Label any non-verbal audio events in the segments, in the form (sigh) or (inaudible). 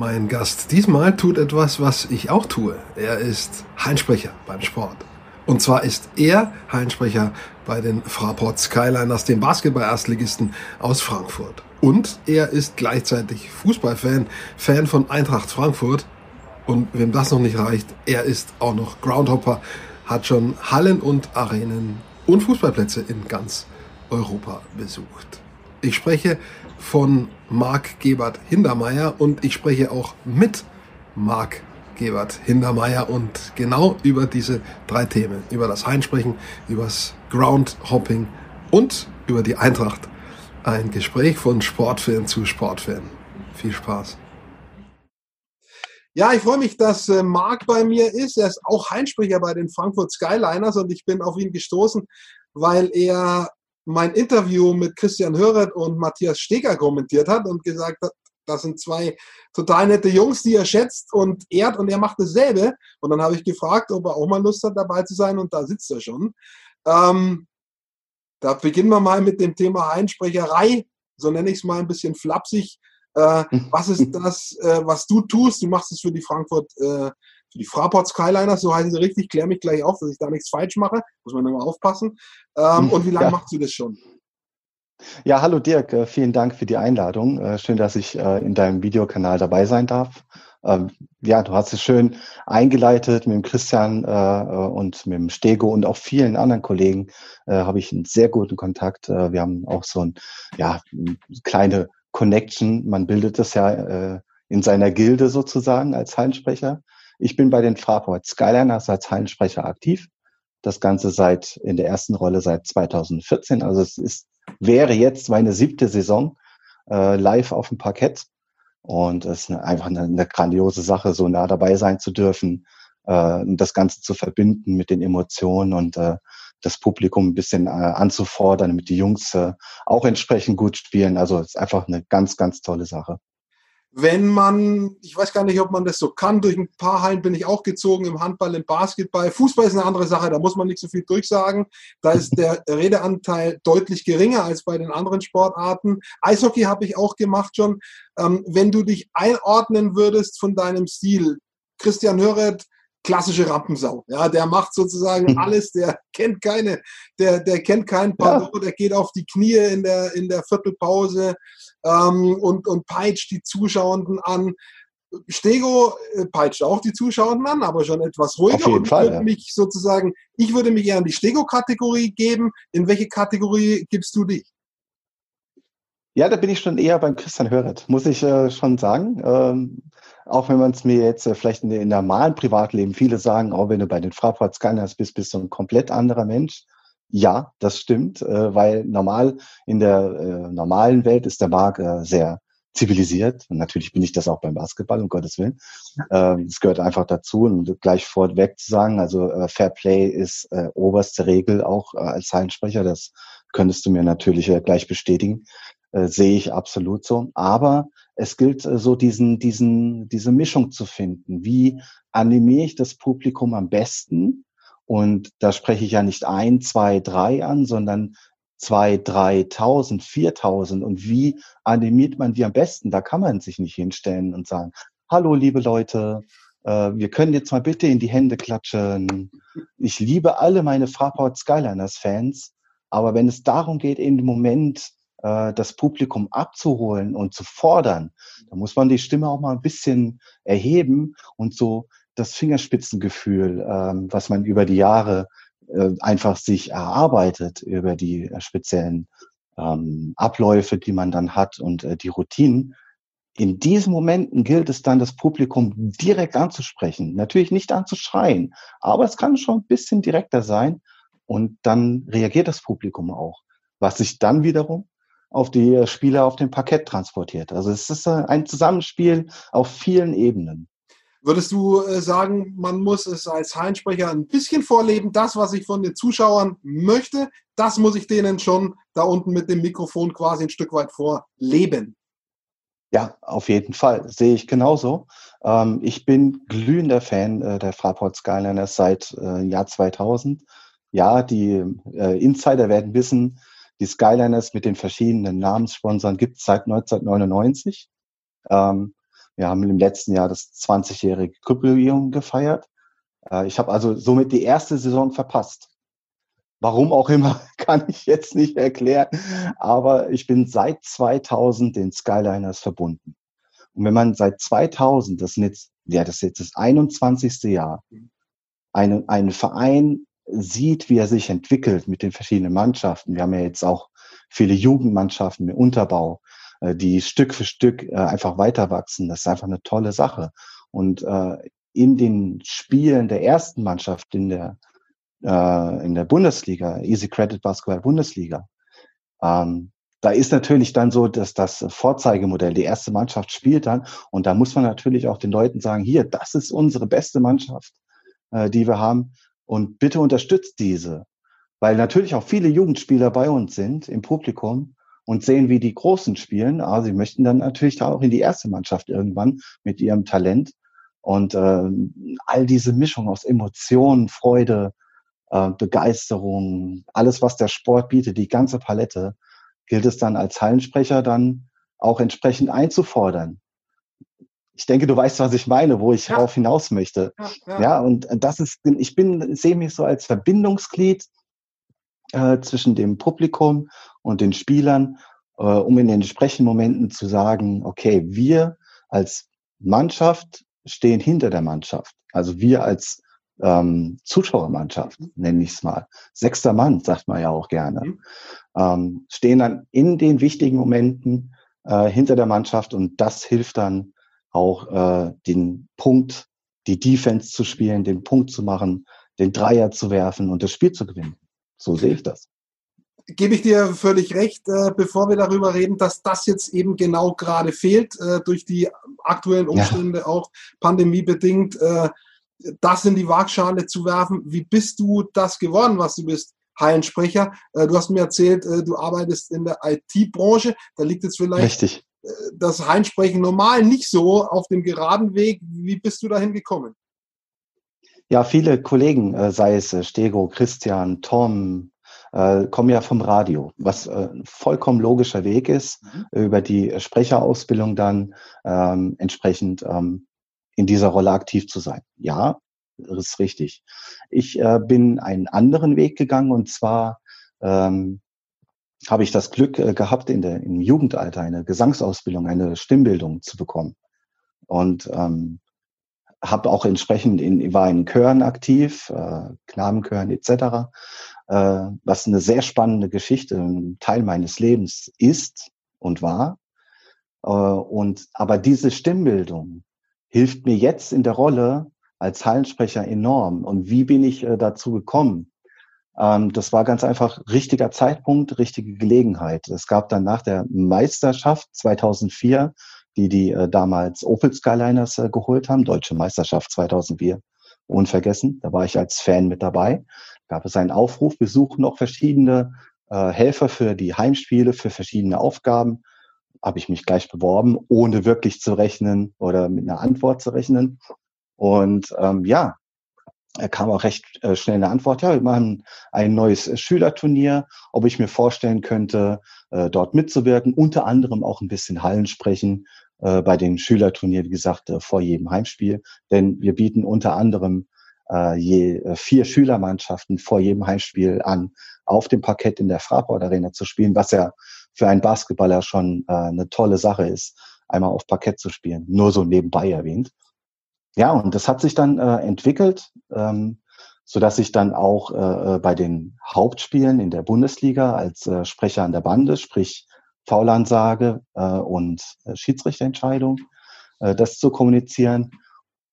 Mein Gast diesmal tut etwas, was ich auch tue. Er ist Heinsprecher beim Sport. Und zwar ist er Heinsprecher bei den Fraport Skyliners, dem Basketball-Erstligisten aus Frankfurt. Und er ist gleichzeitig Fußballfan, Fan von Eintracht Frankfurt. Und wem das noch nicht reicht, er ist auch noch Groundhopper, hat schon Hallen und Arenen und Fußballplätze in ganz Europa besucht. Ich spreche von Marc Gebert Hindermeier und ich spreche auch mit Marc Gebert Hindermeier und genau über diese drei Themen, über das Heinsprechen, über das Groundhopping und über die Eintracht. Ein Gespräch von Sportfan zu Sportfan. Viel Spaß. Ja, ich freue mich, dass äh, Marc bei mir ist. Er ist auch Heinsprecher bei den Frankfurt Skyliners und ich bin auf ihn gestoßen, weil er mein Interview mit Christian Höret und Matthias Steger kommentiert hat und gesagt hat, das sind zwei total nette Jungs, die er schätzt und ehrt und er macht dasselbe. Und dann habe ich gefragt, ob er auch mal Lust hat, dabei zu sein und da sitzt er schon. Ähm, da beginnen wir mal mit dem Thema Einsprecherei, so nenne ich es mal ein bisschen flapsig. Äh, (laughs) was ist das, äh, was du tust? Du machst es für die Frankfurt äh, die Fraport Skyliners, so heißen sie richtig, klär mich gleich auf, dass ich da nichts falsch mache, muss man immer aufpassen. Ähm, und wie lange ja. machst du das schon? Ja, hallo Dirk, äh, vielen Dank für die Einladung. Äh, schön, dass ich äh, in deinem Videokanal dabei sein darf. Ähm, ja, du hast es schön eingeleitet mit dem Christian und mit dem Stego und auch vielen anderen Kollegen habe ich einen sehr guten Kontakt. Wir haben auch so ein, ja, kleine Connection. Man bildet das ja in seiner Gilde sozusagen als Hallensprecher. Ich bin bei den Fraport Skyliners als Hallensprecher aktiv. Das Ganze seit in der ersten Rolle seit 2014. Also es ist, wäre jetzt meine siebte Saison äh, live auf dem Parkett. Und es ist einfach eine, eine, grandiose Sache, so nah dabei sein zu dürfen, äh, das Ganze zu verbinden mit den Emotionen und äh, das Publikum ein bisschen äh, anzufordern, damit die Jungs äh, auch entsprechend gut spielen. Also es ist einfach eine ganz, ganz tolle Sache wenn man, ich weiß gar nicht, ob man das so kann, durch ein paar Hallen bin ich auch gezogen, im Handball, im Basketball. Fußball ist eine andere Sache, da muss man nicht so viel durchsagen. Da ist der (laughs) Redeanteil deutlich geringer als bei den anderen Sportarten. Eishockey habe ich auch gemacht schon. Ähm, wenn du dich einordnen würdest von deinem Stil, Christian Höret, klassische Rampensau. Ja, der macht sozusagen (laughs) alles, der kennt keine, der, der kennt keinen Pardon, ja. der geht auf die Knie in der, in der Viertelpause ähm, und, und peitscht die Zuschauenden an. Stego äh, peitscht auch die Zuschauenden an, aber schon etwas ruhiger. Auf jeden Fall, würde ja. mich sozusagen, ich würde mich eher in die Stego-Kategorie geben. In welche Kategorie gibst du dich? Ja, da bin ich schon eher beim Christian Höret, muss ich äh, schon sagen. Ähm, auch wenn man es mir jetzt äh, vielleicht in, in normalen Privatleben, viele sagen, auch oh, wenn du bei den Fraport Scanners bist, bist du ein komplett anderer Mensch. Ja, das stimmt, äh, weil normal in der äh, normalen Welt ist der Marc äh, sehr zivilisiert. Und natürlich bin ich das auch beim Basketball, um Gottes Willen. Ähm, es gehört einfach dazu und gleich vorweg zu sagen, also äh, Fair Play ist äh, oberste Regel auch als Hallensprecher. Das könntest du mir natürlich gleich bestätigen. Sehe ich absolut so. Aber es gilt äh, so diesen, diesen, diese Mischung zu finden. Wie animiere ich das Publikum am besten? Und da spreche ich ja nicht ein, zwei, drei an, sondern zwei, dreitausend, viertausend. Und wie animiert man die am besten? Da kann man sich nicht hinstellen und sagen, hallo, liebe Leute, äh, wir können jetzt mal bitte in die Hände klatschen. Ich liebe alle meine Fraport Skyliners Fans. Aber wenn es darum geht, in dem Moment äh, das Publikum abzuholen und zu fordern, da muss man die Stimme auch mal ein bisschen erheben und so das Fingerspitzengefühl, ähm, was man über die Jahre äh, einfach sich erarbeitet, über die äh, speziellen ähm, Abläufe, die man dann hat und die Routinen. In diesen Momenten gilt es dann, das Publikum direkt anzusprechen. Natürlich nicht anzuschreien, aber es kann schon ein bisschen direkter sein und dann reagiert das Publikum auch, was sich dann wiederum auf die Spieler auf dem Parkett transportiert. Also es ist äh, ein Zusammenspiel auf vielen Ebenen. Würdest du äh, sagen, man muss es als Heinsprecher ein bisschen vorleben, das, was ich von den Zuschauern möchte, das muss ich denen schon da unten mit dem Mikrofon quasi ein Stück weit vorleben? Ja, auf jeden Fall. Sehe ich genauso. Ähm, ich bin glühender Fan äh, der Fraport Skyliners seit Jahr 2000. Ja, die Insider werden wissen, die Skyliners mit den verschiedenen Namenssponsoren gibt es seit 1999. Ähm, Wir haben im letzten Jahr das 20-jährige Jubiläum gefeiert. Äh, ich habe also somit die erste Saison verpasst. Warum auch immer, (laughs) kann ich jetzt nicht erklären. Aber ich bin seit 2000 den Skyliners verbunden. Und wenn man seit 2000, das, jetzt, ja, das ist jetzt das 21. Jahr, einen, einen Verein sieht, wie er sich entwickelt mit den verschiedenen Mannschaften. Wir haben ja jetzt auch viele Jugendmannschaften mit Unterbau, äh, die Stück für Stück äh, einfach weiter wachsen. Das ist einfach eine tolle Sache. Und äh, in den Spielen der ersten Mannschaft in der in der Bundesliga, Easy Credit Basketball Bundesliga, ähm, da ist natürlich dann so, dass das Vorzeigemodell, die erste Mannschaft spielt dann und da muss man natürlich auch den Leuten sagen, hier, das ist unsere beste Mannschaft, äh, die wir haben und bitte unterstützt diese, weil natürlich auch viele Jugendspieler bei uns sind im Publikum und sehen, wie die Großen spielen. Aber sie möchten dann natürlich auch in die erste Mannschaft irgendwann mit ihrem Talent und äh, all diese Mischung aus Emotionen, Freude, äh, Begeisterung, alles, was der Sport bietet, die ganze Palette, gilt es dann als Hallensprecher dann auch entsprechend einzufordern. Ich denke, du weißt, was ich meine, wo ich ja. darauf hinaus möchte. Ja, ja. ja, und das ist, ich bin, sehe mich so als Verbindungsglied äh, zwischen dem Publikum und den Spielern, äh, um in den entsprechenden Momenten zu sagen, okay, wir als Mannschaft stehen hinter der Mannschaft. Also wir als ähm, Zuschauermannschaft, nenne ich es mal. Sechster Mann, sagt man ja auch gerne. Mhm. Ähm, stehen dann in den wichtigen Momenten äh, hinter der Mannschaft und das hilft dann auch äh, den Punkt, die Defense zu spielen, den Punkt zu machen, den Dreier zu werfen und das Spiel zu gewinnen. So sehe ich das. Gebe ich dir völlig recht, äh, bevor wir darüber reden, dass das jetzt eben genau gerade fehlt, äh, durch die aktuellen Umstände, ja. auch pandemiebedingt. Äh, das in die Waagschale zu werfen. Wie bist du das geworden, was du bist? Hallensprecher. Äh, du hast mir erzählt, äh, du arbeitest in der IT-Branche. Da liegt jetzt vielleicht Richtig. Äh, das Hallensprechen normal nicht so auf dem geraden Weg. Wie bist du dahin gekommen? Ja, viele Kollegen, sei es Stego, Christian, Tom, kommen ja vom Radio, was ein vollkommen logischer Weg ist, mhm. über die Sprecherausbildung dann ähm, entsprechend ähm, in dieser Rolle aktiv zu sein. Ja, das ist richtig. Ich äh, bin einen anderen Weg gegangen und zwar ähm, habe ich das Glück äh, gehabt, in der, im Jugendalter eine Gesangsausbildung, eine Stimmbildung zu bekommen. Und ähm, habe auch entsprechend in, war in Chören aktiv, äh, Knabenchören etc., äh, was eine sehr spannende Geschichte, ein Teil meines Lebens ist und war. Äh, und aber diese Stimmbildung, hilft mir jetzt in der Rolle als Hallensprecher enorm. Und wie bin ich äh, dazu gekommen? Ähm, das war ganz einfach richtiger Zeitpunkt, richtige Gelegenheit. Es gab dann nach der Meisterschaft 2004, die die äh, damals Opel Skyliners äh, geholt haben, Deutsche Meisterschaft 2004, unvergessen. Da war ich als Fan mit dabei. Gab es einen Aufruf, wir suchen noch verschiedene äh, Helfer für die Heimspiele, für verschiedene Aufgaben habe ich mich gleich beworben, ohne wirklich zu rechnen oder mit einer Antwort zu rechnen. Und ähm, ja, er kam auch recht äh, schnell eine Antwort, ja, wir machen ein neues äh, Schülerturnier, ob ich mir vorstellen könnte, äh, dort mitzuwirken, unter anderem auch ein bisschen Hallen sprechen bei den Schülerturnier, wie gesagt, vor jedem Heimspiel. Denn wir bieten unter anderem je vier Schülermannschaften vor jedem Heimspiel an, auf dem Parkett in der Fraport Arena zu spielen, was ja für einen Basketballer schon eine tolle Sache ist, einmal auf Parkett zu spielen. Nur so nebenbei erwähnt. Ja, und das hat sich dann äh, entwickelt, ähm, so dass ich dann auch äh, äh, bei den Hauptspielen in der Bundesliga als äh, Sprecher an der Bande, sprich Faulansage äh, und äh, Schiedsrichterentscheidung, äh, das zu kommunizieren.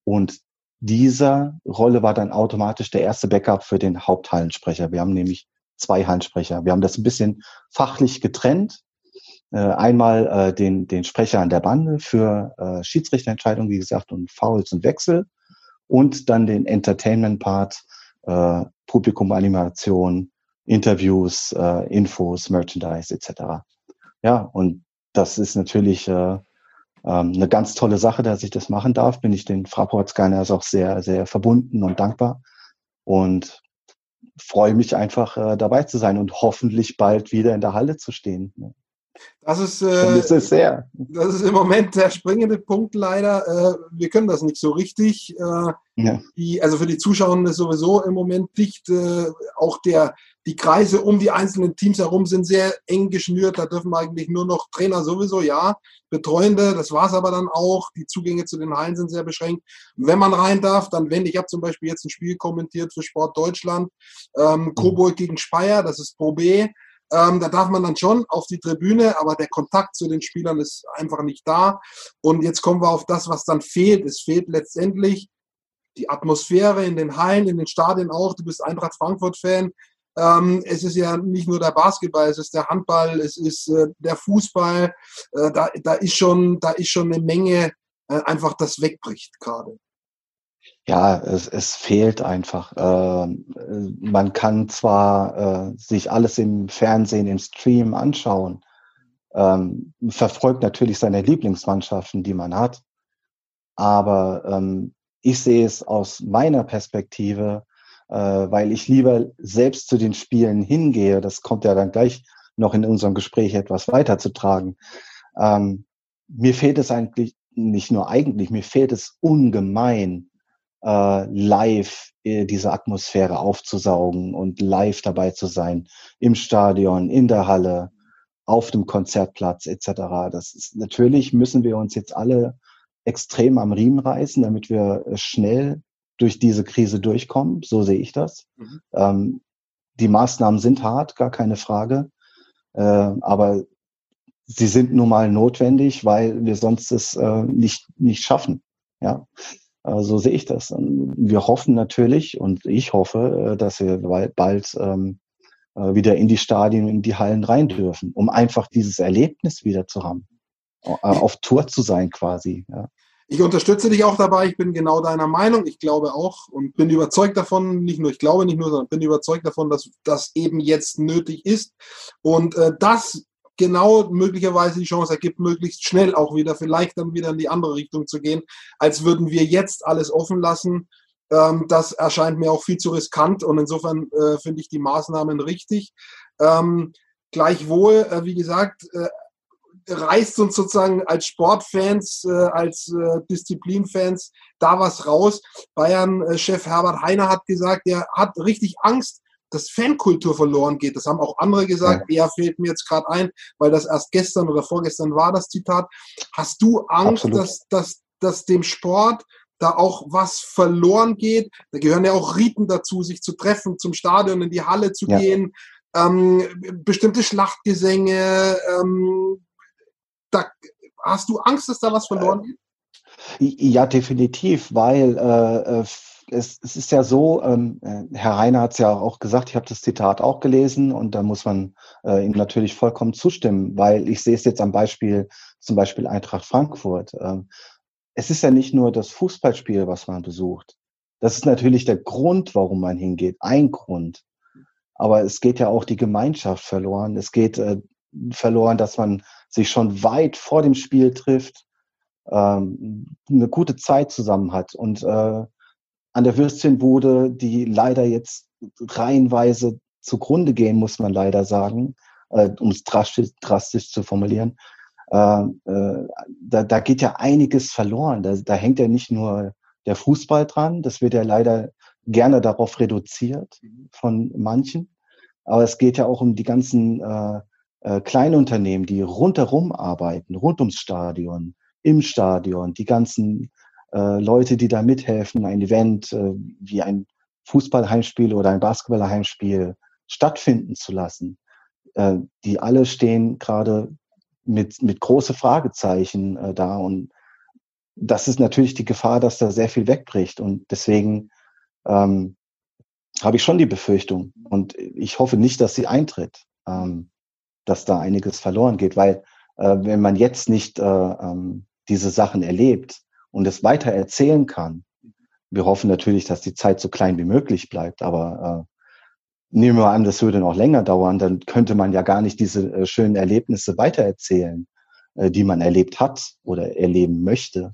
Und dieser Rolle war dann automatisch der erste Backup für den Haupthallensprecher. Wir haben nämlich zwei Handsprecher. Wir haben das ein bisschen fachlich getrennt. Äh, einmal äh, den, den Sprecher an der Bande für äh, Schiedsrichterentscheidungen, wie gesagt, und Fouls und Wechsel. Und dann den Entertainment-Part, äh, Publikumanimation, Interviews, äh, Infos, Merchandise etc. Ja, und das ist natürlich äh, ähm, eine ganz tolle Sache, dass ich das machen darf. Bin ich den Fraport Scanners auch sehr, sehr verbunden und dankbar. Und freue mich einfach äh, dabei zu sein und hoffentlich bald wieder in der Halle zu stehen. Das ist, äh, das, ist sehr. das ist im Moment der springende Punkt leider. Äh, wir können das nicht so richtig. Äh, ja. die, also für die Zuschauer ist sowieso im Moment dicht. Äh, auch der, die Kreise um die einzelnen Teams herum sind sehr eng geschnürt. Da dürfen eigentlich nur noch Trainer sowieso, ja, Betreuende. Das war es aber dann auch. Die Zugänge zu den Hallen sind sehr beschränkt. Wenn man rein darf, dann wenn. Ich habe zum Beispiel jetzt ein Spiel kommentiert für Sport Deutschland. Ähm, mhm. Coburg gegen Speyer, das ist Pro B. Ähm, da darf man dann schon auf die Tribüne, aber der Kontakt zu den Spielern ist einfach nicht da. Und jetzt kommen wir auf das, was dann fehlt. Es fehlt letztendlich die Atmosphäre in den Hallen, in den Stadien auch. Du bist Eintracht Frankfurt-Fan. Ähm, es ist ja nicht nur der Basketball, es ist der Handball, es ist äh, der Fußball. Äh, da, da, ist schon, da ist schon eine Menge äh, einfach, das wegbricht gerade. Ja, es, es fehlt einfach. Äh, man kann zwar äh, sich alles im Fernsehen, im Stream anschauen, ähm, verfolgt natürlich seine Lieblingsmannschaften, die man hat, aber ähm, ich sehe es aus meiner Perspektive, äh, weil ich lieber selbst zu den Spielen hingehe. Das kommt ja dann gleich noch in unserem Gespräch etwas weiterzutragen. Ähm, mir fehlt es eigentlich nicht nur eigentlich, mir fehlt es ungemein, äh, live äh, diese Atmosphäre aufzusaugen und live dabei zu sein im Stadion, in der Halle, auf dem Konzertplatz etc. Das ist natürlich müssen wir uns jetzt alle extrem am Riemen reißen, damit wir äh, schnell durch diese Krise durchkommen. So sehe ich das. Mhm. Ähm, die Maßnahmen sind hart, gar keine Frage. Äh, aber sie sind nun mal notwendig, weil wir sonst es äh, nicht, nicht schaffen. Ja. Äh, so sehe ich das. Wir hoffen natürlich und ich hoffe, äh, dass wir bald ähm, äh, wieder in die Stadien, in die Hallen rein dürfen, um einfach dieses Erlebnis wieder zu haben, auf Tour zu sein quasi. Ja. Ich unterstütze dich auch dabei. Ich bin genau deiner Meinung. Ich glaube auch und bin überzeugt davon, nicht nur ich glaube nicht nur, sondern bin überzeugt davon, dass das eben jetzt nötig ist. Und äh, das genau möglicherweise die Chance ergibt, möglichst schnell auch wieder, vielleicht dann wieder in die andere Richtung zu gehen, als würden wir jetzt alles offen lassen. Ähm, das erscheint mir auch viel zu riskant und insofern äh, finde ich die Maßnahmen richtig. Ähm, gleichwohl, äh, wie gesagt, äh, reißt uns sozusagen als Sportfans, äh, als äh, Disziplinfans da was raus. Bayern-Chef Herbert Heiner hat gesagt, er hat richtig Angst, dass Fankultur verloren geht. Das haben auch andere gesagt. Ja. Er fehlt mir jetzt gerade ein, weil das erst gestern oder vorgestern war, das Zitat. Hast du Angst, dass, dass, dass dem Sport da auch was verloren geht? Da gehören ja auch Riten dazu, sich zu treffen, zum Stadion, in die Halle zu ja. gehen, ähm, bestimmte Schlachtgesänge. Ähm, da, hast du Angst, dass da was verloren geht? Ja, definitiv, weil äh, äh es, es ist ja so, ähm, äh, Herr Reiner hat es ja auch gesagt, ich habe das Zitat auch gelesen und da muss man äh, ihm natürlich vollkommen zustimmen, weil ich sehe es jetzt am Beispiel, zum Beispiel Eintracht Frankfurt. Ähm, es ist ja nicht nur das Fußballspiel, was man besucht. Das ist natürlich der Grund, warum man hingeht, ein Grund. Aber es geht ja auch die Gemeinschaft verloren. Es geht äh, verloren, dass man sich schon weit vor dem Spiel trifft, ähm, eine gute Zeit zusammen hat und äh, an der Würstchenbude, die leider jetzt reihenweise zugrunde gehen, muss man leider sagen, äh, um es drastisch, drastisch zu formulieren. Äh, äh, da, da geht ja einiges verloren. Da, da hängt ja nicht nur der Fußball dran, das wird ja leider gerne darauf reduziert von manchen. Aber es geht ja auch um die ganzen äh, äh, Kleinunternehmen, die rundherum arbeiten, rund ums Stadion, im Stadion, die ganzen äh, Leute, die da mithelfen, ein Event äh, wie ein Fußballheimspiel oder ein Basketballheimspiel stattfinden zu lassen. Äh, die alle stehen gerade mit, mit große Fragezeichen äh, da und das ist natürlich die Gefahr, dass da sehr viel wegbricht und deswegen ähm, habe ich schon die Befürchtung und ich hoffe nicht, dass sie eintritt, ähm, dass da einiges verloren geht, weil äh, wenn man jetzt nicht äh, ähm, diese Sachen erlebt, und es weiter erzählen kann. Wir hoffen natürlich, dass die Zeit so klein wie möglich bleibt, aber äh, nehmen wir an, das würde noch länger dauern, dann könnte man ja gar nicht diese äh, schönen Erlebnisse weitererzählen, äh, die man erlebt hat oder erleben möchte.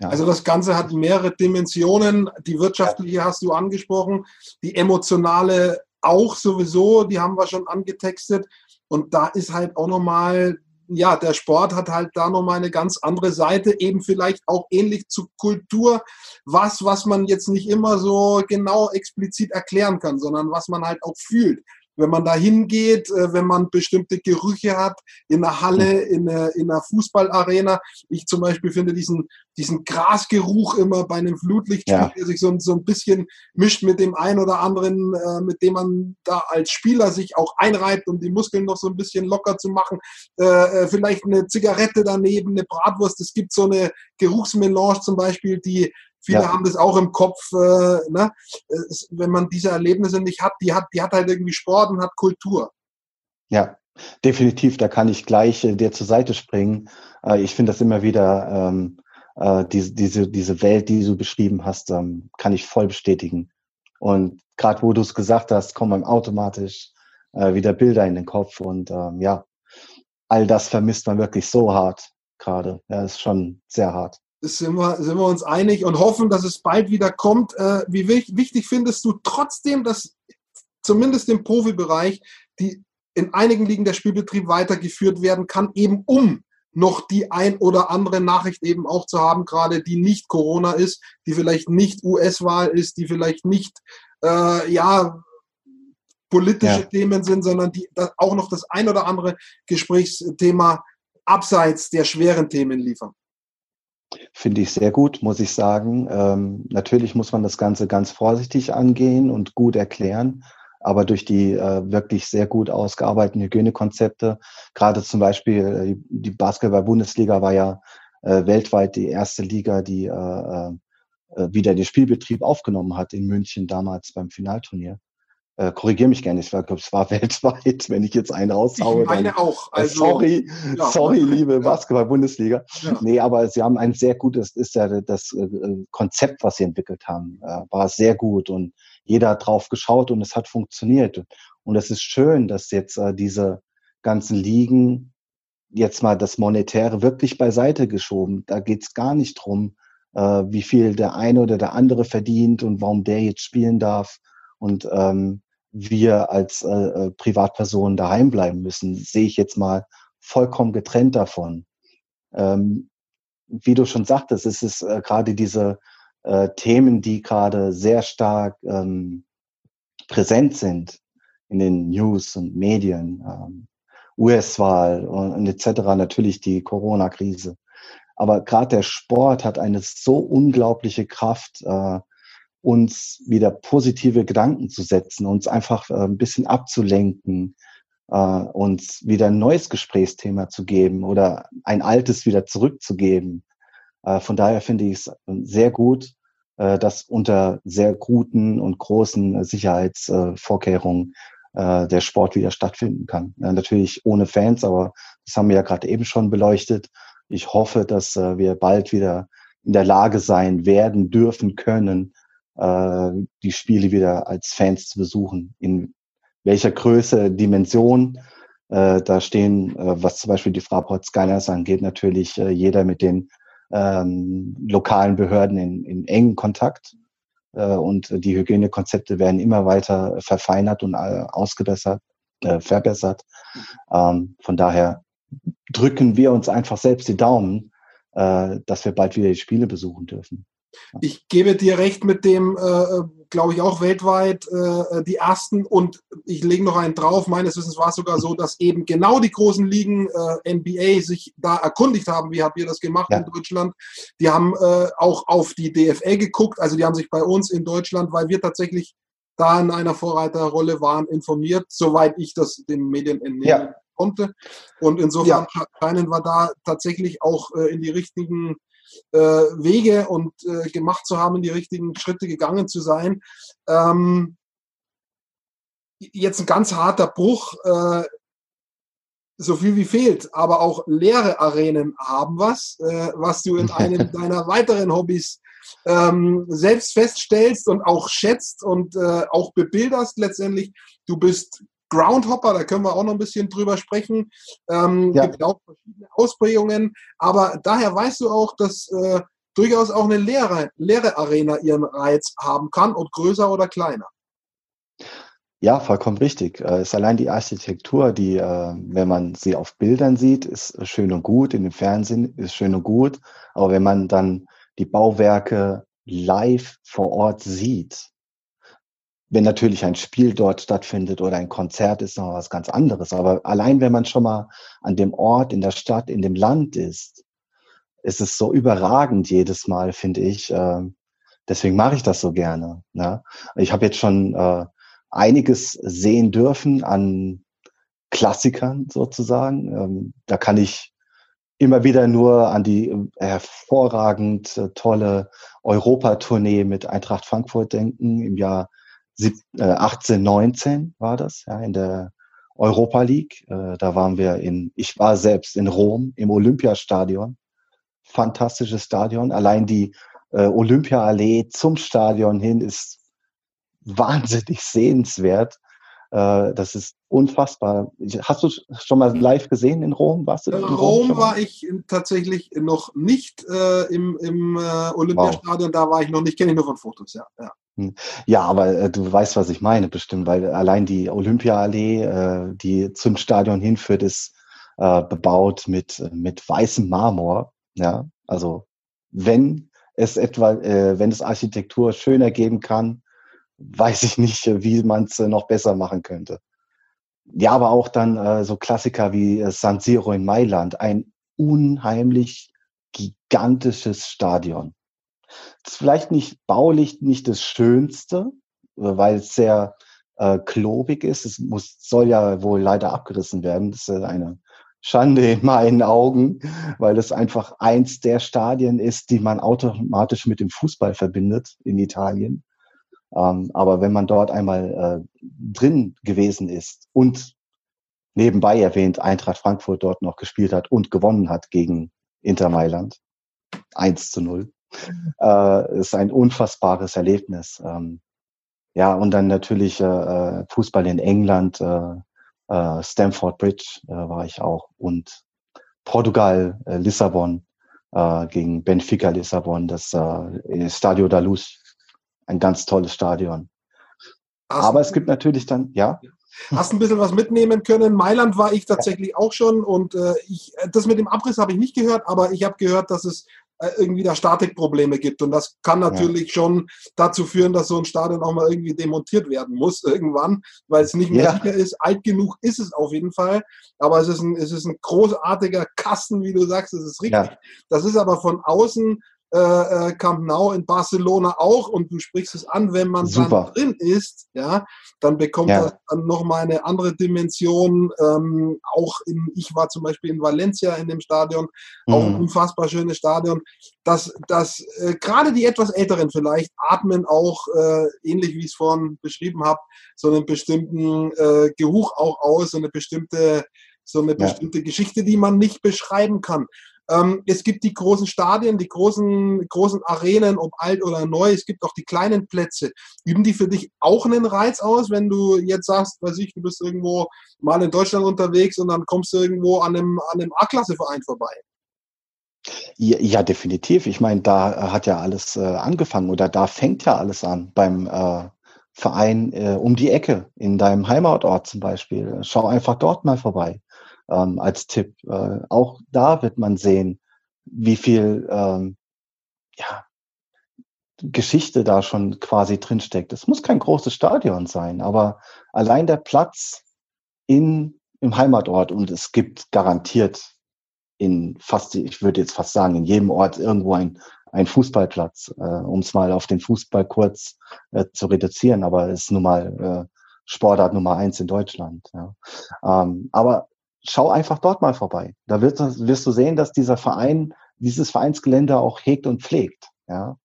Ja. Also das Ganze hat mehrere Dimensionen. Die wirtschaftliche hast du angesprochen, die emotionale auch sowieso, die haben wir schon angetextet. Und da ist halt auch nochmal, ja, der Sport hat halt da nochmal eine ganz andere Seite, eben vielleicht auch ähnlich zu Kultur, was, was man jetzt nicht immer so genau explizit erklären kann, sondern was man halt auch fühlt wenn man da hingeht, äh, wenn man bestimmte Gerüche hat in der Halle, in einer, in einer Fußballarena. Ich zum Beispiel finde diesen, diesen Grasgeruch immer bei einem Flutlichtspiel, ja. der sich so, so ein bisschen mischt mit dem einen oder anderen, äh, mit dem man da als Spieler sich auch einreibt, um die Muskeln noch so ein bisschen locker zu machen. Äh vielleicht eine Zigarette daneben, eine Bratwurst. Es gibt so eine Geruchsmelange zum Beispiel, die Viele ja. haben das auch im Kopf, äh, ne? wenn man diese Erlebnisse nicht hat, die hat, die hat halt irgendwie Sport und hat Kultur. Ja, definitiv, da kann ich gleich äh, dir zur Seite springen. Äh, ich finde das immer wieder, ähm, äh, diese, diese, diese Welt, die du beschrieben hast, ähm, kann ich voll bestätigen. Und gerade wo du es gesagt hast, kommen automatisch äh, wieder Bilder in den Kopf und ähm, ja, all das vermisst man wirklich so hart gerade. Ja, ist schon sehr hart sind wir, sind wir uns einig und hoffen, dass es bald wieder kommt. Äh, wie wichtig findest du trotzdem, dass zumindest im Profibereich die in einigen Ligen der Spielbetrieb weitergeführt werden kann, eben um noch die ein oder andere Nachricht eben auch zu haben, gerade die nicht Corona ist, die vielleicht nicht US-Wahl ist, die vielleicht nicht äh, ja politische ja. Themen sind, sondern die auch noch das ein oder andere Gesprächsthema abseits der schweren Themen liefern. Finde ich sehr gut, muss ich sagen. Ähm, natürlich muss man das Ganze ganz vorsichtig angehen und gut erklären. Aber durch die äh, wirklich sehr gut ausgearbeiteten Hygienekonzepte, gerade zum Beispiel äh, die Basketball-Bundesliga war ja äh, weltweit die erste Liga, die äh, äh, wieder den Spielbetrieb aufgenommen hat in München damals beim Finalturnier äh, korrigiere mich gerne, ich glaube, es war (laughs) weltweit, wenn ich jetzt einen raushaue. Ich meine dann, auch. Äh, also, sorry, ja, sorry, liebe ja. Basketball-Bundesliga. Ja. Nee, aber sie haben ein sehr gutes, ist ja das äh, Konzept, was sie entwickelt haben, äh, war sehr gut und jeder hat drauf geschaut und es hat funktioniert. Und es ist schön, dass jetzt diese ganzen Ligen jetzt mal das Monetäre wirklich beiseite geschoben. Da geht's gar nicht drum, äh, wie viel der eine oder der andere verdient und warum der jetzt spielen darf. Und ähm, wir als äh, äh, Privatpersonen daheim bleiben müssen, sehe ich jetzt mal vollkommen getrennt davon. Ähm, wie du schon sagtest, es ist äh, gerade diese äh, Themen, die gerade sehr stark ähm, präsent sind in den News und Medien, ähm, US-Wahl und, und etc. natürlich die Corona-Krise. Aber gerade der Sport hat eine so unglaubliche Kraft, äh, uns wieder positive Gedanken zu setzen, uns einfach äh, ein bisschen abzulenken, äh, uns wieder ein neues Gesprächsthema zu geben oder ein altes wieder zurückzugeben. Äh, von daher finde ich es sehr gut, dass unter sehr guten und großen Sicherheitsvorkehrungen der Sport wieder stattfinden kann. Natürlich ohne Fans, aber das haben wir ja gerade eben schon beleuchtet. Ich hoffe, dass wir bald wieder in der Lage sein werden, dürfen, können, äh, die Spiele wieder als Fans zu besuchen. In welcher Größe, Dimension, äh, da stehen, äh, was zum Beispiel die Fraport Skylines angeht, natürlich äh, jeder mit den ähm, lokalen Behörden in, in engen Kontakt. Äh, und die Hygienekonzepte werden immer weiter verfeinert und äh, ausgebessert, äh, verbessert. Ähm, von daher drücken wir uns einfach selbst die Daumen, äh, dass wir bald wieder die Spiele besuchen dürfen. Ich gebe dir recht mit dem, äh, glaube ich, auch weltweit äh, die ersten und ich lege noch einen drauf. Meines Wissens war es sogar so, dass eben genau die großen Ligen äh, NBA sich da erkundigt haben, wie habt ihr das gemacht ja. in Deutschland. Die haben äh, auch auf die DFL geguckt, also die haben sich bei uns in Deutschland, weil wir tatsächlich da in einer Vorreiterrolle waren, informiert, soweit ich das den Medien entnehmen ja. konnte. Und insofern ja. scheinen wir da tatsächlich auch äh, in die richtigen äh, Wege und äh, gemacht zu haben, die richtigen Schritte gegangen zu sein. Ähm, jetzt ein ganz harter Bruch, äh, so viel wie fehlt, aber auch leere Arenen haben was, äh, was du in einem (laughs) deiner weiteren Hobbys ähm, selbst feststellst und auch schätzt und äh, auch bebilderst letztendlich. Du bist Groundhopper, da können wir auch noch ein bisschen drüber sprechen. Ähm, ja. Gibt auch verschiedene Ausprägungen, aber daher weißt du auch, dass äh, durchaus auch eine leere, leere Arena ihren Reiz haben kann, ob größer oder kleiner. Ja, vollkommen richtig. Es ist allein die Architektur, die, wenn man sie auf Bildern sieht, ist schön und gut, in dem Fernsehen ist schön und gut. Aber wenn man dann die Bauwerke live vor Ort sieht, wenn natürlich ein Spiel dort stattfindet oder ein Konzert ist noch was ganz anderes. Aber allein wenn man schon mal an dem Ort, in der Stadt, in dem Land ist, ist es so überragend jedes Mal, finde ich. Ähm, deswegen mache ich das so gerne. Ne? Ich habe jetzt schon äh, einiges sehen dürfen an Klassikern sozusagen. Ähm, da kann ich immer wieder nur an die äh, hervorragend äh, tolle Europatournee mit Eintracht Frankfurt denken im Jahr 18, 19 äh, war das, ja, in der Europa League. Äh, da waren wir in, ich war selbst in Rom im Olympiastadion. Fantastisches Stadion. Allein die äh, Olympiaallee zum Stadion hin ist wahnsinnig sehenswert. Äh, das ist unfassbar. Hast du schon mal live gesehen in Rom? Warst du in Rom, Rom war ich tatsächlich noch nicht äh, im, im äh, Olympiastadion. Wow. Da war ich noch nicht, kenne ich nur von Fotos, ja. ja. Hm. Ja, aber äh, du weißt, was ich meine, bestimmt, weil allein die Olympiaallee, äh, die zum Stadion hinführt, ist äh, bebaut mit, mit weißem Marmor. Ja, also wenn es etwa, äh, wenn es Architektur schöner geben kann, weiß ich nicht, wie man es noch besser machen könnte. Ja, aber auch dann äh, so Klassiker wie äh, San Siro in Mailand, ein unheimlich gigantisches Stadion. Ist vielleicht nicht baulich nicht das Schönste, weil es sehr äh, klobig ist. Es muss, soll ja wohl leider abgerissen werden. Das ist eine Schande in meinen Augen, weil es einfach eins der Stadien ist, die man automatisch mit dem Fußball verbindet in Italien. Ähm, aber wenn man dort einmal äh, drin gewesen ist und nebenbei erwähnt Eintracht Frankfurt dort noch gespielt hat und gewonnen hat gegen Inter Mailand, 1 zu 0, äh, ist ein unfassbares Erlebnis. Ähm, ja, und dann natürlich äh, äh Fußball in England, äh, äh, Stamford Bridge äh, war ich auch und Portugal, äh, Lissabon äh, gegen Benfica Lissabon, das äh, Stadio da Luz, ein ganz tolles Stadion. Hast Aber es gibt natürlich dann, ja. Hast ein bisschen was mitnehmen können. Mailand war ich tatsächlich ja. auch schon und äh, ich, das mit dem Abriss habe ich nicht gehört, aber ich habe gehört, dass es äh, irgendwie da Statikprobleme gibt. Und das kann natürlich ja. schon dazu führen, dass so ein Stadion auch mal irgendwie demontiert werden muss irgendwann, weil es nicht mehr ja. sicher ist. Alt genug ist es auf jeden Fall. Aber es ist ein, es ist ein großartiger Kasten, wie du sagst, es ist richtig. Das ist aber von außen äh, äh, Camp Nou in Barcelona auch und du sprichst es an, wenn man Super. dann drin ist, ja, dann bekommt ja. das dann nochmal eine andere Dimension. Ähm, auch in, ich war zum Beispiel in Valencia in dem Stadion, mhm. auch ein mhm. unfassbar schönes Stadion. Dass, dass äh, gerade die etwas Älteren vielleicht atmen auch, äh, ähnlich wie ich es vorhin beschrieben habe, so einen bestimmten äh, Geruch auch aus, so eine bestimmte so eine bestimmte ja. Geschichte, die man nicht beschreiben kann. Ähm, es gibt die großen Stadien, die großen, großen Arenen, ob alt oder neu. Es gibt auch die kleinen Plätze. Üben die für dich auch einen Reiz aus, wenn du jetzt sagst, weiß ich, du bist irgendwo mal in Deutschland unterwegs und dann kommst du irgendwo an einem, an einem A-Klasse-Verein vorbei? Ja, definitiv. Ich meine, da hat ja alles äh, angefangen oder da fängt ja alles an beim äh, Verein äh, um die Ecke in deinem Heimatort zum Beispiel. Schau einfach dort mal vorbei ähm, als Tipp. Äh, auch da wird man sehen, wie viel ähm, ja, Geschichte da schon quasi drinsteckt. Es muss kein großes Stadion sein, aber allein der Platz in, im Heimatort und es gibt garantiert in fast, ich würde jetzt fast sagen, in jedem Ort irgendwo ein, ein Fußballplatz, äh, um es mal auf den Fußball kurz äh, zu reduzieren, aber es ist nun mal äh, Sportart Nummer eins in Deutschland. Ja. Ähm, aber schau einfach dort mal vorbei. Da wirst, wirst du sehen, dass dieser Verein dieses Vereinsgelände auch hegt und pflegt. Ja.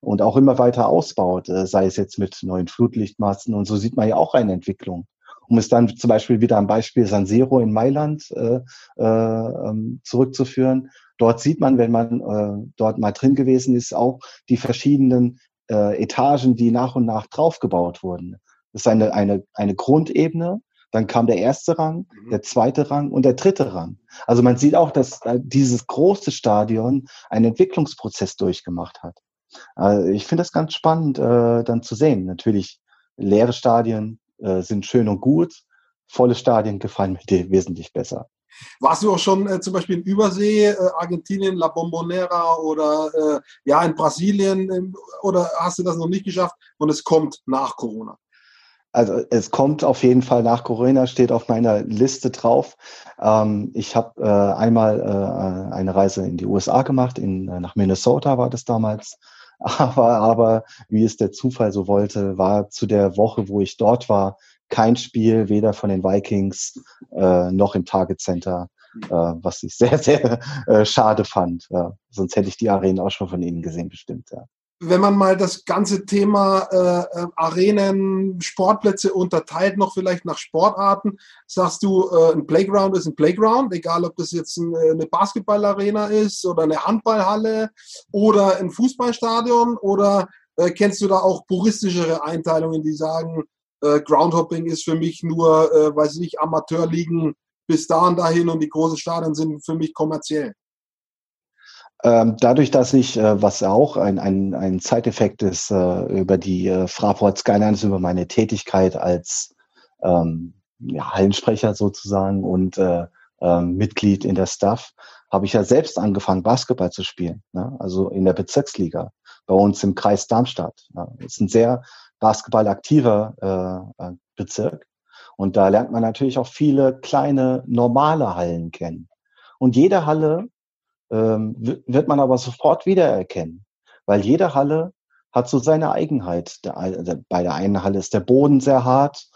Und auch immer weiter ausbaut, äh, sei es jetzt mit neuen Flutlichtmasten. Und so sieht man ja auch eine Entwicklung. Um es dann zum Beispiel wieder am Beispiel San Siro in Mailand äh, äh, ähm, zurückzuführen. Dort sieht man, wenn man äh, dort mal drin gewesen ist, auch die verschiedenen äh, Etagen, die nach und nach draufgebaut wurden. Das ist eine, eine, eine Grundebene, dann kam der erste Rang, mhm. der zweite Rang und der dritte Rang. Also man sieht auch, dass dieses große Stadion einen Entwicklungsprozess durchgemacht hat. Also ich finde das ganz spannend, äh, dann zu sehen. Natürlich leere Stadien äh, sind schön und gut. Volle Stadien gefallen mir (laughs) dir wesentlich besser. Warst du auch schon äh, zum Beispiel in Übersee, äh, Argentinien, La Bombonera oder äh, ja in Brasilien oder hast du das noch nicht geschafft und es kommt nach Corona? Also es kommt auf jeden Fall nach Corona, steht auf meiner Liste drauf. Ähm, ich habe äh, einmal äh, eine Reise in die USA gemacht, in, äh, nach Minnesota war das damals. (laughs) Aber, aber wie es der Zufall so wollte, war zu der Woche, wo ich dort war, kein Spiel, weder von den Vikings äh, noch im Target Center, äh, was ich (laughs) sehr, sehr äh, schade fand. Ja. Sonst hätte ich die Arenen auch schon von Ihnen gesehen, bestimmt. Ja wenn man mal das ganze Thema äh, äh, Arenen, Sportplätze unterteilt, noch vielleicht nach Sportarten, sagst du, äh, ein Playground ist ein Playground, egal ob das jetzt ein, äh, eine Basketballarena ist oder eine Handballhalle oder ein Fußballstadion oder äh, kennst du da auch puristischere Einteilungen, die sagen, äh, Groundhopping ist für mich nur, äh, weiß ich nicht, Amateurligen bis da und dahin und die großen Stadien sind für mich kommerziell? Ähm, dadurch, dass ich, äh, was auch ein, ein, ein Zeiteffekt ist, äh, über die äh, Fraport Skylines, über meine Tätigkeit als ähm, ja, Hallensprecher sozusagen und äh, äh, Mitglied in der Staff, habe ich ja selbst angefangen, Basketball zu spielen. Ne? Also in der Bezirksliga bei uns im Kreis Darmstadt. Das ist ein sehr basketballaktiver äh, Bezirk. Und da lernt man natürlich auch viele kleine normale Hallen kennen. Und jede Halle ähm, wird man aber sofort wiedererkennen, weil jede Halle hat so seine Eigenheit. Bei der einen Halle ist der Boden sehr hart,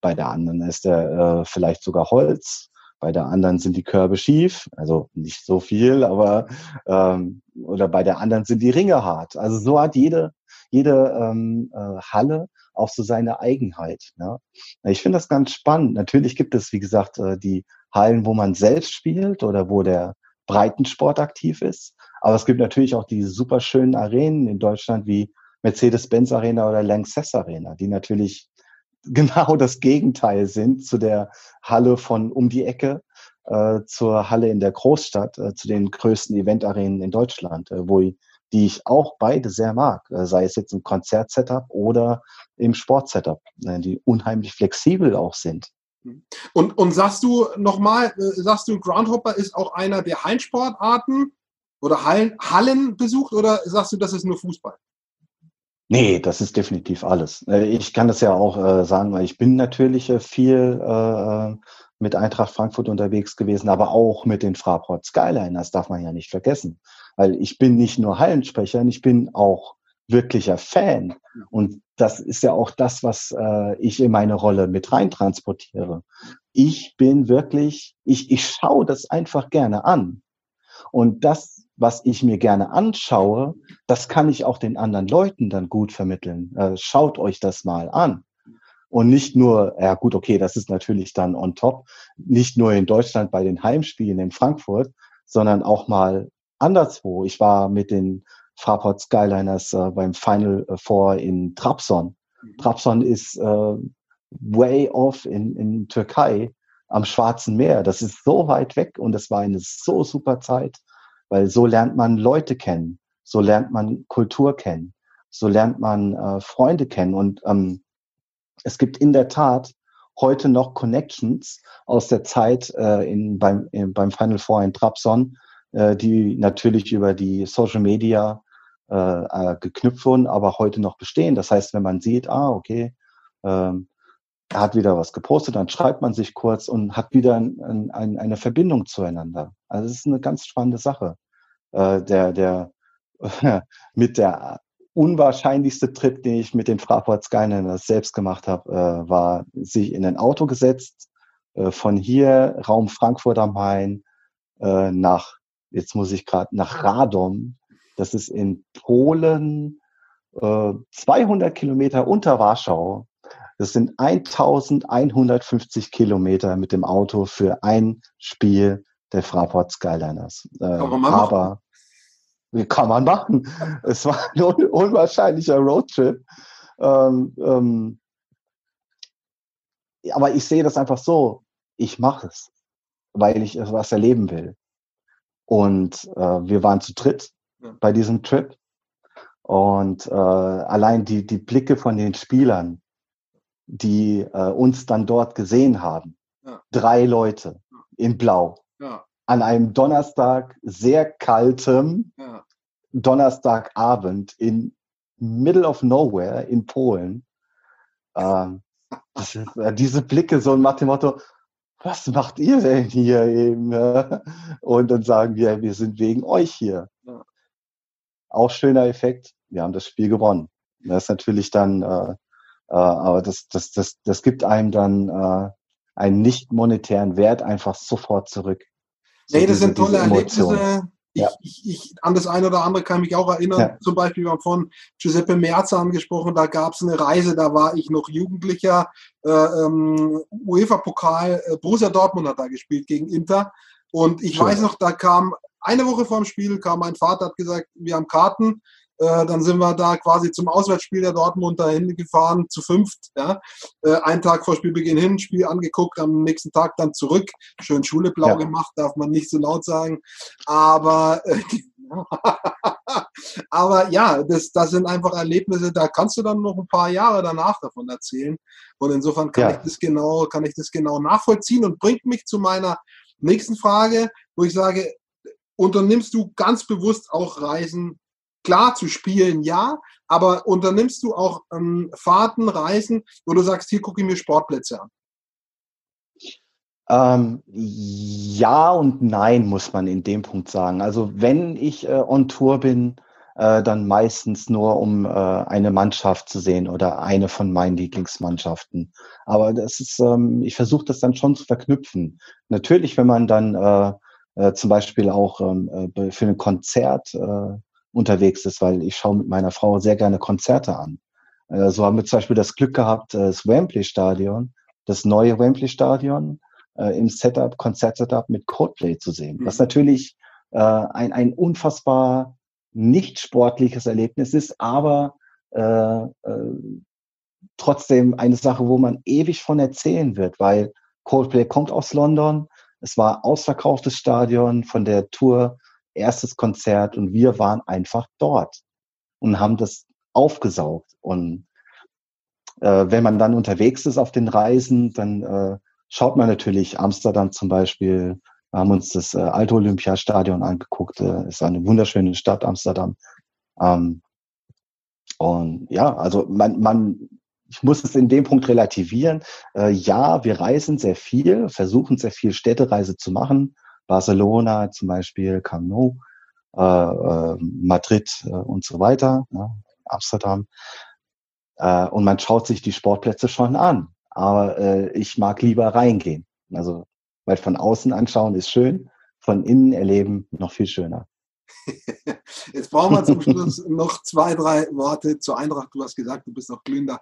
bei der anderen ist der äh, vielleicht sogar Holz, bei der anderen sind die Körbe schief, also nicht so viel, aber ähm, oder bei der anderen sind die Ringe hart. Also so hat jede jede ähm, äh, Halle auch so seine Eigenheit. Ja. Ich finde das ganz spannend. Natürlich gibt es, wie gesagt, äh, die Hallen, wo man selbst spielt oder wo der Breitensport aktiv ist. Aber es gibt natürlich auch die super schönen Arenen in Deutschland wie Mercedes-Benz Arena oder Lanxess Arena, die natürlich (laughs) genau das Gegenteil sind zu der Halle von um die Ecke, äh, zur Halle in der Großstadt, äh, zu den größten Eventarenen in Deutschland, äh, wo ich, die ich auch beide sehr mag, äh, sei es jetzt im Konzertsetup oder im Sportsetup, äh, die unheimlich flexibel auch sind. Und, und sagst du nochmal, äh, sagst du, Groundhopper ist auch einer der Hallensportarten oder Hallen, Hallen besucht oder sagst du, das ist nur Fußball? Nee, das ist definitiv alles. Äh, ich kann das ja auch äh, sagen, weil ich bin natürlich viel äh, mit Eintracht Frankfurt unterwegs gewesen, aber auch mit den Fraport Skyline. Das darf man ja nicht vergessen. Weil ich bin nicht nur Hallensprecher, ich bin auch wirklicher Fan. Und das ist ja auch das, was äh, ich in meine Rolle mit rein transportiere. Ich bin wirklich, ich, ich schaue das einfach gerne an. Und das, was ich mir gerne anschaue, das kann ich auch den anderen Leuten dann gut vermitteln. Äh, schaut euch das mal an. Und nicht nur, ja gut, okay, das ist natürlich dann on top, nicht nur in Deutschland bei den Heimspielen in Frankfurt, sondern auch mal anderswo. Ich war mit den Fraport Skyliners äh, beim Final Four in Trabzon. Mhm. Trabzon ist äh, way off in, in Türkei am Schwarzen Meer. Das ist so weit weg und es war eine so super Zeit, weil so lernt man Leute kennen, so lernt man Kultur kennen, so lernt man äh, Freunde kennen und ähm, es gibt in der Tat heute noch Connections aus der Zeit äh, in, beim, in, beim Final Four in Trabzon, äh, die natürlich über die Social Media äh, äh, geknüpft wurden, aber heute noch bestehen. Das heißt, wenn man sieht, ah, okay, ähm, er hat wieder was gepostet, dann schreibt man sich kurz und hat wieder ein, ein, eine Verbindung zueinander. Also es ist eine ganz spannende Sache. Äh, der, der (laughs) mit der unwahrscheinlichste Trip, den ich mit den Fraport Skyliners selbst gemacht habe, äh, war sich in ein Auto gesetzt, äh, von hier Raum Frankfurt am Main äh, nach, jetzt muss ich gerade nach Radom das ist in Polen äh, 200 Kilometer unter Warschau. Das sind 1150 Kilometer mit dem Auto für ein Spiel der Fraport Skyliners. Äh, aber (laughs) kann man machen. Es war ein un unwahrscheinlicher Roadtrip. Ähm, ähm, aber ich sehe das einfach so. Ich mache es, weil ich was erleben will. Und äh, wir waren zu dritt bei diesem Trip. Und äh, allein die, die Blicke von den Spielern, die äh, uns dann dort gesehen haben. Ja. Drei Leute in Blau. Ja. An einem Donnerstag, sehr kaltem ja. Donnerstagabend in Middle of Nowhere in Polen. Ähm, ist, äh, diese Blicke so nach dem Motto, was macht ihr denn hier eben? Und dann sagen wir, wir sind wegen euch hier. Auch schöner Effekt. Wir haben das Spiel gewonnen. Das ist natürlich dann, äh, äh, aber das, das, das, das gibt einem dann äh, einen nicht monetären Wert einfach sofort zurück. So nee, das diese, sind tolle Erlebnisse. Ich, ja. ich, ich, an das eine oder andere kann mich auch erinnern. Ja. Zum Beispiel, wir haben von Giuseppe Merz angesprochen, da gab es eine Reise, da war ich noch Jugendlicher. Äh, ähm, UEFA-Pokal, äh, Borussia Dortmund hat da gespielt gegen Inter. Und ich Schön. weiß noch, da kam eine Woche vor dem Spiel, kam mein Vater, hat gesagt, wir haben Karten. Äh, dann sind wir da quasi zum Auswärtsspiel der Dortmund dahin gefahren, zu fünft. Ja. Äh, einen Tag vor Spielbeginn hin, Spiel angeguckt, am nächsten Tag dann zurück. Schön Schule blau ja. gemacht, darf man nicht so laut sagen. Aber, äh, (laughs) aber ja, das, das sind einfach Erlebnisse, da kannst du dann noch ein paar Jahre danach davon erzählen. Und insofern kann, ja. ich, das genau, kann ich das genau nachvollziehen und bringt mich zu meiner nächsten Frage, wo ich sage, unternimmst du ganz bewusst auch Reisen Klar, zu spielen ja, aber unternimmst du auch ähm, Fahrten, Reisen, wo du sagst, hier gucke ich mir Sportplätze an? Ähm, ja und nein, muss man in dem Punkt sagen. Also wenn ich äh, on Tour bin, äh, dann meistens nur, um äh, eine Mannschaft zu sehen oder eine von meinen Lieblingsmannschaften. Aber das ist, ähm, ich versuche das dann schon zu verknüpfen. Natürlich, wenn man dann äh, äh, zum Beispiel auch ähm, äh, für ein Konzert äh, unterwegs ist, weil ich schaue mit meiner Frau sehr gerne Konzerte an. Äh, so haben wir zum Beispiel das Glück gehabt, äh, das Wembley-Stadion, das neue Wembley-Stadion äh, im Setup, Konzertsetup mit Coldplay zu sehen. Was mhm. natürlich äh, ein, ein unfassbar nicht sportliches Erlebnis ist, aber äh, äh, trotzdem eine Sache, wo man ewig von erzählen wird, weil Coldplay kommt aus London. Es war ausverkauftes Stadion von der Tour erstes Konzert und wir waren einfach dort und haben das aufgesaugt. Und äh, wenn man dann unterwegs ist auf den Reisen, dann äh, schaut man natürlich Amsterdam zum Beispiel. Wir haben uns das äh, alte Olympiastadion angeguckt. Äh, ist eine wunderschöne Stadt, Amsterdam. Ähm, und ja, also man, man, ich muss es in dem Punkt relativieren. Äh, ja, wir reisen sehr viel, versuchen sehr viel Städtereise zu machen. Barcelona zum Beispiel, Camp Nou, äh, äh, Madrid äh, und so weiter, ja, Amsterdam. Äh, und man schaut sich die Sportplätze schon an. Aber äh, ich mag lieber reingehen. Also, weil von außen anschauen ist schön, von innen erleben noch viel schöner. (laughs) Jetzt brauchen wir zum Schluss (laughs) noch zwei, drei Worte zur Eintracht. Du hast gesagt, du bist noch glühender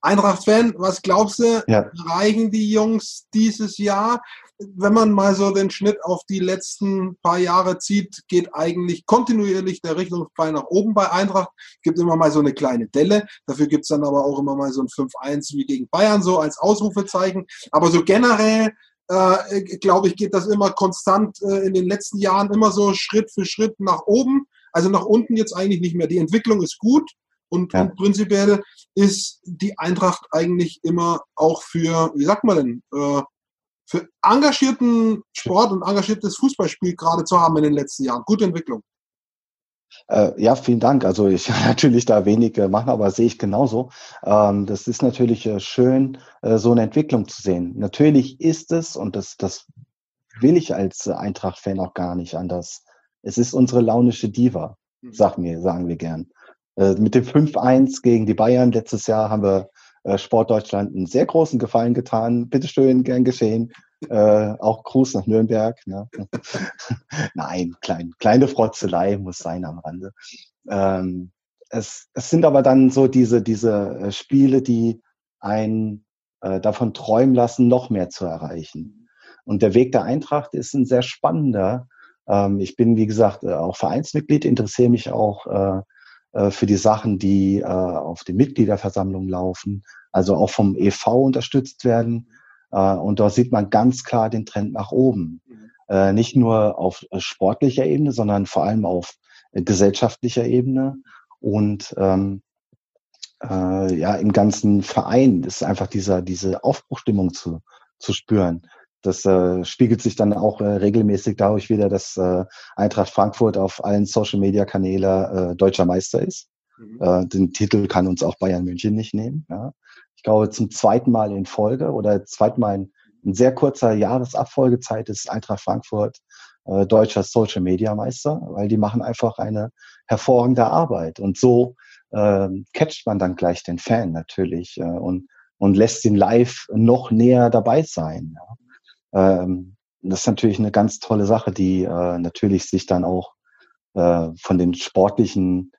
Eintracht-Fan. Was glaubst du, ja. erreichen die Jungs dieses Jahr? wenn man mal so den Schnitt auf die letzten paar Jahre zieht, geht eigentlich kontinuierlich der Richtungspfeil nach oben bei Eintracht. Gibt immer mal so eine kleine Delle. Dafür gibt es dann aber auch immer mal so ein 5-1 wie gegen Bayern, so als Ausrufezeichen. Aber so generell, äh, glaube ich, geht das immer konstant äh, in den letzten Jahren immer so Schritt für Schritt nach oben. Also nach unten jetzt eigentlich nicht mehr. Die Entwicklung ist gut. Und, ja. und prinzipiell ist die Eintracht eigentlich immer auch für, wie sagt man denn, äh, für engagierten Sport und engagiertes Fußballspiel gerade zu haben in den letzten Jahren. Gute Entwicklung. Äh, ja, vielen Dank. Also ich (laughs) natürlich da wenig äh, machen, aber sehe ich genauso. Ähm, das ist natürlich äh, schön, äh, so eine Entwicklung zu sehen. Natürlich ist es, und das, das will ich als Eintracht-Fan auch gar nicht anders. Es ist unsere launische Diva, mhm. sagen wir, sagen wir gern. Äh, mit dem 5-1 gegen die Bayern letztes Jahr haben wir äh, Sportdeutschland einen sehr großen Gefallen getan. Bitteschön, gern geschehen. Äh, auch Gruß nach Nürnberg. Ne? (laughs) Nein, klein, kleine Frotzelei muss sein am Rande. Ähm, es, es sind aber dann so diese, diese äh, Spiele, die einen äh, davon träumen lassen, noch mehr zu erreichen. Und der Weg der Eintracht ist ein sehr spannender. Ähm, ich bin, wie gesagt, äh, auch Vereinsmitglied, interessiere mich auch äh, äh, für die Sachen, die äh, auf den Mitgliederversammlungen laufen, also auch vom EV unterstützt werden. Äh, und da sieht man ganz klar den Trend nach oben. Mhm. Äh, nicht nur auf äh, sportlicher Ebene, sondern vor allem auf gesellschaftlicher Ebene. Und ähm, äh, ja im ganzen Verein ist einfach dieser diese Aufbruchstimmung zu zu spüren. Das äh, spiegelt sich dann auch äh, regelmäßig dadurch wieder, dass äh, Eintracht Frankfurt auf allen Social Media Kanälen äh, deutscher Meister ist. Mhm. Äh, den Titel kann uns auch Bayern München nicht nehmen. Ja. Ich glaube, zum zweiten Mal in Folge oder zweiten Mal in, in sehr kurzer Jahresabfolgezeit ist Eintracht Frankfurt äh, deutscher Social Media Meister, weil die machen einfach eine hervorragende Arbeit. Und so äh, catcht man dann gleich den Fan natürlich äh, und, und lässt ihn live noch näher dabei sein. Ja. Ähm, das ist natürlich eine ganz tolle Sache, die äh, natürlich sich dann auch äh, von den sportlichen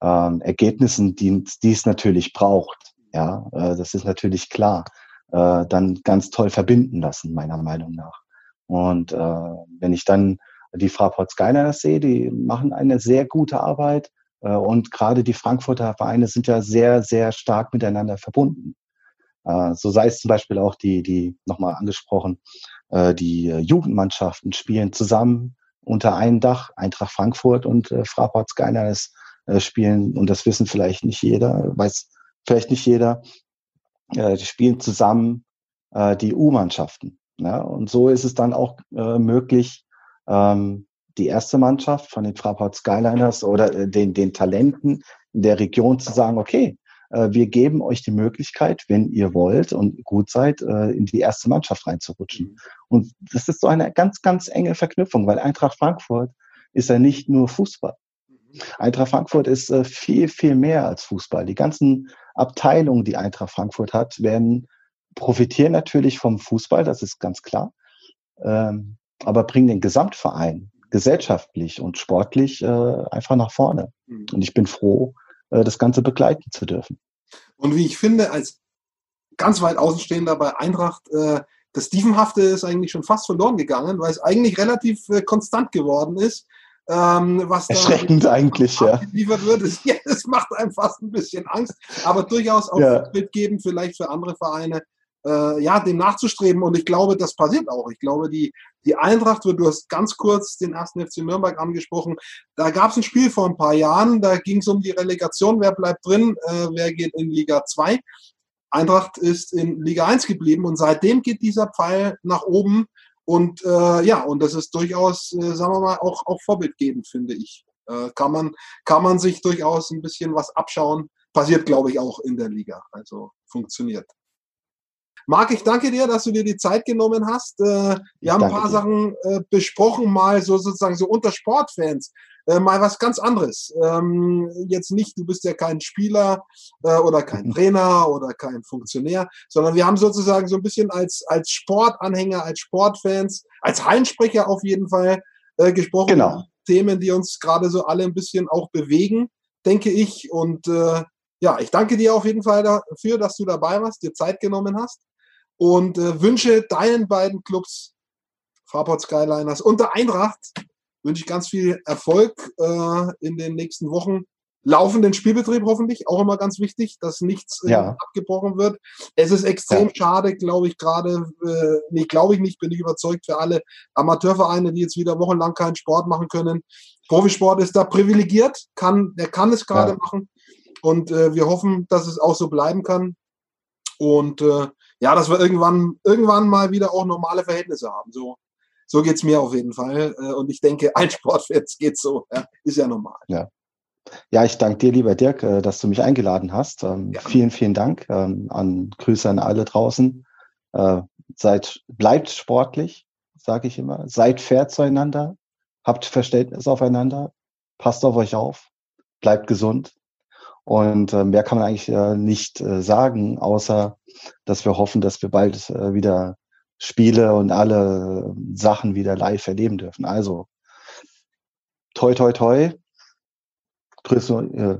ähm, Ergebnissen, die, die es natürlich braucht, ja, äh, das ist natürlich klar, äh, dann ganz toll verbinden lassen, meiner Meinung nach. Und äh, wenn ich dann die Fraport Skyliners sehe, die machen eine sehr gute Arbeit. Äh, und gerade die Frankfurter Vereine sind ja sehr, sehr stark miteinander verbunden. Äh, so sei es zum Beispiel auch die, die nochmal angesprochen, äh, die Jugendmannschaften spielen zusammen unter einem Dach. Eintracht Frankfurt und äh, Fraport Skyners äh, spielen, und das wissen vielleicht nicht jeder, weiß vielleicht nicht jeder, äh, die spielen zusammen äh, die U-Mannschaften. Ja? Und so ist es dann auch äh, möglich, ähm, die erste Mannschaft von den Fraport Skyliners oder äh, den, den Talenten in der Region zu sagen, okay, äh, wir geben euch die Möglichkeit, wenn ihr wollt und gut seid, äh, in die erste Mannschaft reinzurutschen. Mhm. Und das ist so eine ganz, ganz enge Verknüpfung, weil Eintracht Frankfurt ist ja nicht nur Fußball. Eintracht Frankfurt ist äh, viel, viel mehr als Fußball. Die ganzen Abteilungen, die Eintracht Frankfurt hat, werden profitieren natürlich vom Fußball, das ist ganz klar, ähm, aber bringen den Gesamtverein gesellschaftlich und sportlich einfach nach vorne. Mhm. Und ich bin froh, äh, das Ganze begleiten zu dürfen. Und wie ich finde, als ganz weit Außenstehender bei Eintracht, äh, das Stiefenhafte ist eigentlich schon fast verloren gegangen, weil es eigentlich relativ äh, konstant geworden ist. Ähm, was Erschreckend da eigentlich, ja. Geliefert wird, ist, (laughs) ja, das macht einem fast ein bisschen Angst, aber durchaus auch ja. mitgeben, vielleicht für andere Vereine, äh, ja, dem nachzustreben. Und ich glaube, das passiert auch. Ich glaube, die, die Eintracht wird, du hast ganz kurz den ersten FC Nürnberg angesprochen. Da gab es ein Spiel vor ein paar Jahren, da ging es um die Relegation, wer bleibt drin, äh, wer geht in Liga 2. Eintracht ist in Liga 1 geblieben und seitdem geht dieser Pfeil nach oben. Und äh, ja, und das ist durchaus, äh, sagen wir mal, auch, auch vorbildgebend, finde ich. Äh, kann, man, kann man sich durchaus ein bisschen was abschauen. Passiert, glaube ich, auch in der Liga. Also funktioniert. Marc, ich danke dir, dass du dir die Zeit genommen hast. Äh, wir haben ein paar dir. Sachen äh, besprochen, mal so sozusagen so unter Sportfans. Äh, mal was ganz anderes. Ähm, jetzt nicht, du bist ja kein Spieler oder kein Trainer oder kein Funktionär, sondern wir haben sozusagen so ein bisschen als, als Sportanhänger, als Sportfans, als Heinsprecher auf jeden Fall gesprochen. Genau. Themen, die uns gerade so alle ein bisschen auch bewegen, denke ich. Und ja, ich danke dir auf jeden Fall dafür, dass du dabei warst, dir Zeit genommen hast und äh, wünsche deinen beiden Clubs, Fraport Skyliners und der Eintracht, wünsche ich ganz viel Erfolg äh, in den nächsten Wochen. Laufenden Spielbetrieb hoffentlich, auch immer ganz wichtig, dass nichts äh, ja. abgebrochen wird. Es ist extrem ja. schade, glaube ich, gerade, äh, nee, glaube ich nicht, bin ich überzeugt für alle Amateurvereine, die jetzt wieder wochenlang keinen Sport machen können. Profisport ist da privilegiert, kann, der kann es gerade ja. machen. Und äh, wir hoffen, dass es auch so bleiben kann. Und äh, ja, dass wir irgendwann, irgendwann mal wieder auch normale Verhältnisse haben. So, so geht es mir auf jeden Fall. Äh, und ich denke, ein Sportfans geht so. Ja, ist ja normal. Ja. Ja, ich danke dir, lieber Dirk, äh, dass du mich eingeladen hast. Ähm, ja. Vielen, vielen Dank ähm, an Grüße an alle draußen. Äh, seid, bleibt sportlich, sage ich immer. Seid fair zueinander. Habt Verständnis aufeinander. Passt auf euch auf. Bleibt gesund. Und äh, mehr kann man eigentlich äh, nicht sagen, außer dass wir hoffen, dass wir bald wieder Spiele und alle Sachen wieder live erleben dürfen. Also toi toi toi. Äh,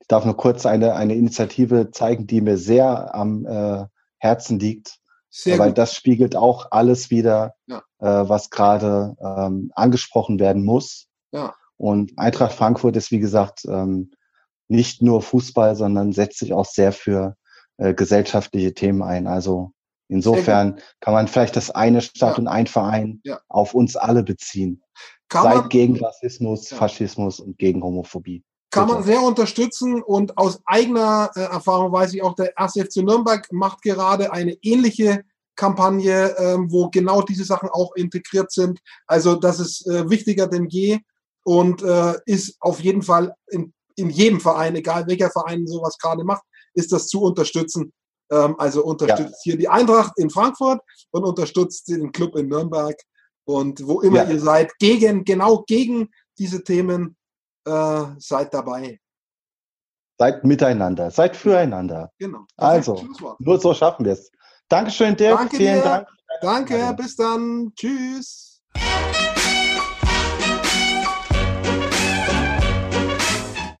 ich darf nur kurz eine, eine Initiative zeigen, die mir sehr am äh, Herzen liegt. Sehr weil gut. das spiegelt auch alles wieder, ja. äh, was gerade ähm, angesprochen werden muss. Ja. Und Eintracht Frankfurt ist, wie gesagt, ähm, nicht nur Fußball, sondern setzt sich auch sehr für äh, gesellschaftliche Themen ein. Also insofern kann man vielleicht das eine Stadt ja. und ein Verein ja. auf uns alle beziehen. Kann Seid man, gegen Rassismus, ja. Faschismus und gegen Homophobie. kann man sehr unterstützen und aus eigener äh, Erfahrung weiß ich auch, der 1. FC Nürnberg macht gerade eine ähnliche Kampagne, ähm, wo genau diese Sachen auch integriert sind. Also das ist äh, wichtiger denn je und äh, ist auf jeden Fall in, in jedem Verein, egal welcher Verein sowas gerade macht, ist das zu unterstützen. Ähm, also unterstützt ja. hier die Eintracht in Frankfurt und unterstützt den Club in Nürnberg und wo immer ja. ihr seid, gegen, genau gegen diese Themen äh, seid dabei. Seid miteinander, seid füreinander. Genau. Also, nur so schaffen wir es. Dankeschön, Dirk. Danke Vielen dir. Dank. Danke, bis dann. Tschüss.